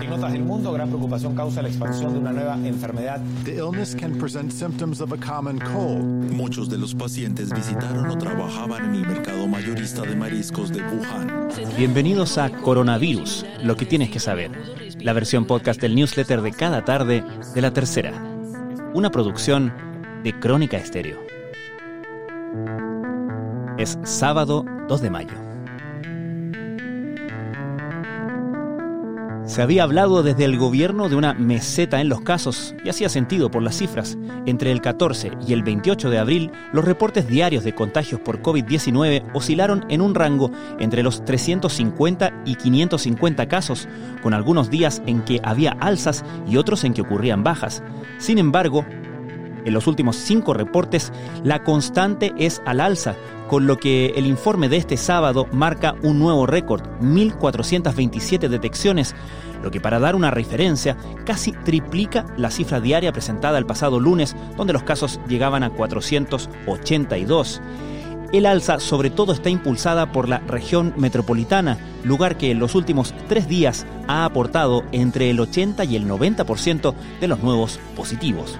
En notas del mundo, gran preocupación causa la expansión de una nueva enfermedad. The illness can present symptoms of a common cold. Muchos de los pacientes visitaron o trabajaban en el mercado mayorista de mariscos de Wuhan. Bienvenidos a Coronavirus, lo que tienes que saber. La versión podcast del newsletter de cada tarde de la tercera. Una producción de Crónica Estéreo. Es sábado 2 de mayo. Se había hablado desde el gobierno de una meseta en los casos y hacía sentido por las cifras. Entre el 14 y el 28 de abril, los reportes diarios de contagios por COVID-19 oscilaron en un rango entre los 350 y 550 casos, con algunos días en que había alzas y otros en que ocurrían bajas. Sin embargo, en los últimos cinco reportes, la constante es al alza, con lo que el informe de este sábado marca un nuevo récord, 1.427 detecciones, lo que para dar una referencia casi triplica la cifra diaria presentada el pasado lunes, donde los casos llegaban a 482. El alza sobre todo está impulsada por la región metropolitana, lugar que en los últimos tres días ha aportado entre el 80 y el 90% de los nuevos positivos.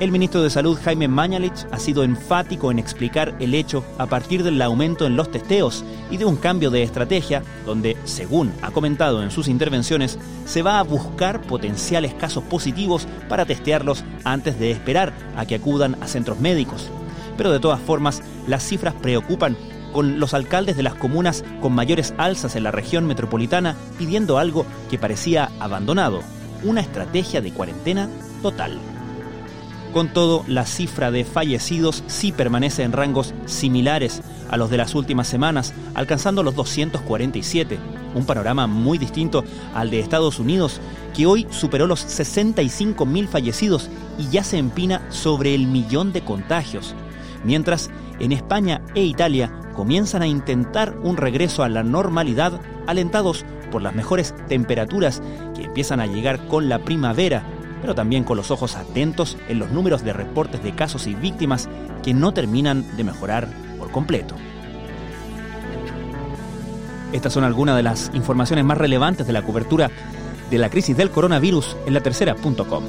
El ministro de Salud Jaime Mañalich ha sido enfático en explicar el hecho a partir del aumento en los testeos y de un cambio de estrategia donde, según ha comentado en sus intervenciones, se va a buscar potenciales casos positivos para testearlos antes de esperar a que acudan a centros médicos. Pero de todas formas, las cifras preocupan con los alcaldes de las comunas con mayores alzas en la región metropolitana pidiendo algo que parecía abandonado, una estrategia de cuarentena total. Con todo, la cifra de fallecidos sí permanece en rangos similares a los de las últimas semanas, alcanzando los 247, un panorama muy distinto al de Estados Unidos, que hoy superó los 65.000 fallecidos y ya se empina sobre el millón de contagios. Mientras, en España e Italia comienzan a intentar un regreso a la normalidad, alentados por las mejores temperaturas que empiezan a llegar con la primavera pero también con los ojos atentos en los números de reportes de casos y víctimas que no terminan de mejorar por completo. Estas son algunas de las informaciones más relevantes de la cobertura de la crisis del coronavirus en la tercera.com.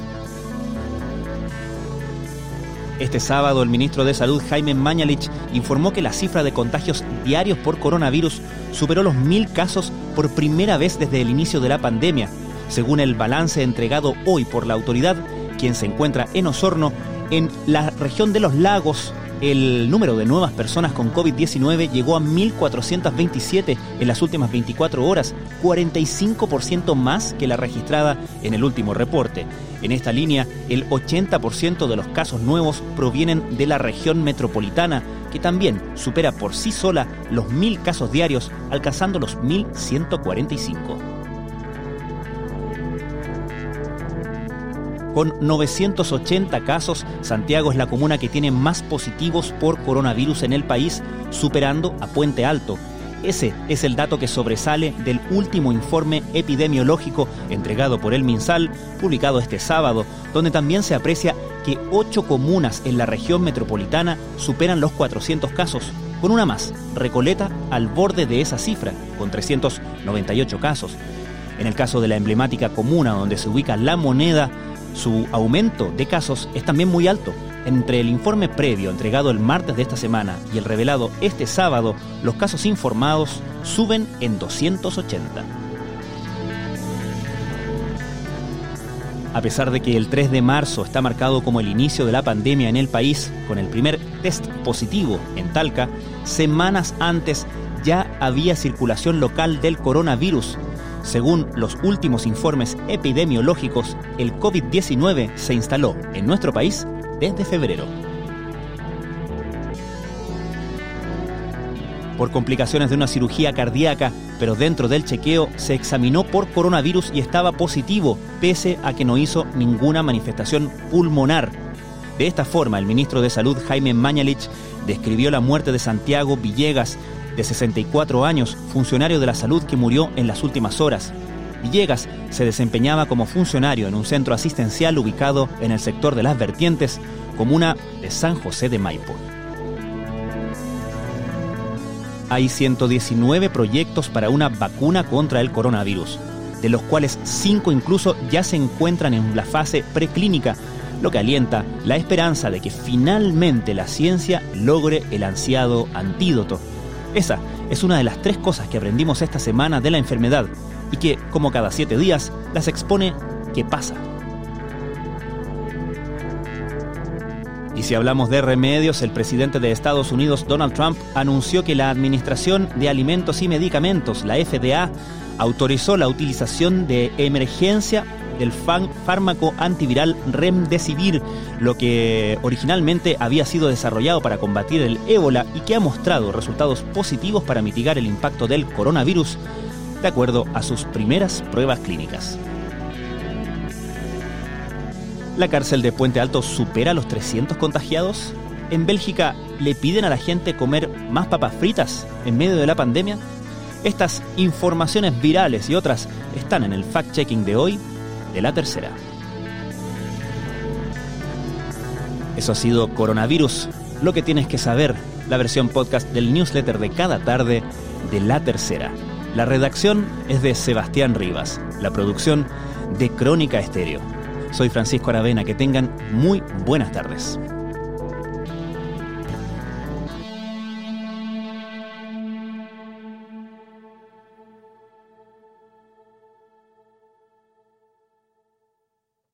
Este sábado el ministro de Salud Jaime Mañalich informó que la cifra de contagios diarios por coronavirus superó los mil casos por primera vez desde el inicio de la pandemia, según el balance entregado hoy por la autoridad, quien se encuentra en Osorno, en la región de los lagos, el número de nuevas personas con COVID-19 llegó a 1.427 en las últimas 24 horas, 45% más que la registrada en el último reporte. En esta línea, el 80% de los casos nuevos provienen de la región metropolitana, que también supera por sí sola los 1.000 casos diarios, alcanzando los 1.145. Con 980 casos, Santiago es la comuna que tiene más positivos por coronavirus en el país, superando a Puente Alto. Ese es el dato que sobresale del último informe epidemiológico entregado por el MinSal, publicado este sábado, donde también se aprecia que ocho comunas en la región metropolitana superan los 400 casos, con una más, Recoleta, al borde de esa cifra, con 398 casos. En el caso de la emblemática comuna donde se ubica la moneda, su aumento de casos es también muy alto. Entre el informe previo entregado el martes de esta semana y el revelado este sábado, los casos informados suben en 280. A pesar de que el 3 de marzo está marcado como el inicio de la pandemia en el país, con el primer test positivo en Talca, semanas antes ya había circulación local del coronavirus según los últimos informes epidemiológicos, el COVID-19 se instaló en nuestro país desde febrero. Por complicaciones de una cirugía cardíaca, pero dentro del chequeo se examinó por coronavirus y estaba positivo, pese a que no hizo ninguna manifestación pulmonar. De esta forma, el ministro de Salud Jaime Mañalich describió la muerte de Santiago Villegas, de 64 años, funcionario de la salud que murió en las últimas horas. Villegas se desempeñaba como funcionario en un centro asistencial ubicado en el sector de las vertientes, comuna de San José de Maipo. Hay 119 proyectos para una vacuna contra el coronavirus. de los cuales cinco incluso ya se encuentran en la fase preclínica, lo que alienta la esperanza de que finalmente la ciencia logre el ansiado antídoto. Esa es una de las tres cosas que aprendimos esta semana de la enfermedad y que, como cada siete días, las expone qué pasa. Y si hablamos de remedios, el presidente de Estados Unidos, Donald Trump, anunció que la Administración de Alimentos y Medicamentos, la FDA, autorizó la utilización de emergencia del fármaco antiviral Remdesivir, lo que originalmente había sido desarrollado para combatir el ébola y que ha mostrado resultados positivos para mitigar el impacto del coronavirus, de acuerdo a sus primeras pruebas clínicas. ¿La cárcel de Puente Alto supera los 300 contagiados? ¿En Bélgica le piden a la gente comer más papas fritas en medio de la pandemia? Estas informaciones virales y otras están en el fact-checking de hoy de la tercera. Eso ha sido Coronavirus, lo que tienes que saber, la versión podcast del newsletter de cada tarde de la tercera. La redacción es de Sebastián Rivas, la producción de Crónica Estéreo. Soy Francisco Aravena, que tengan muy buenas tardes.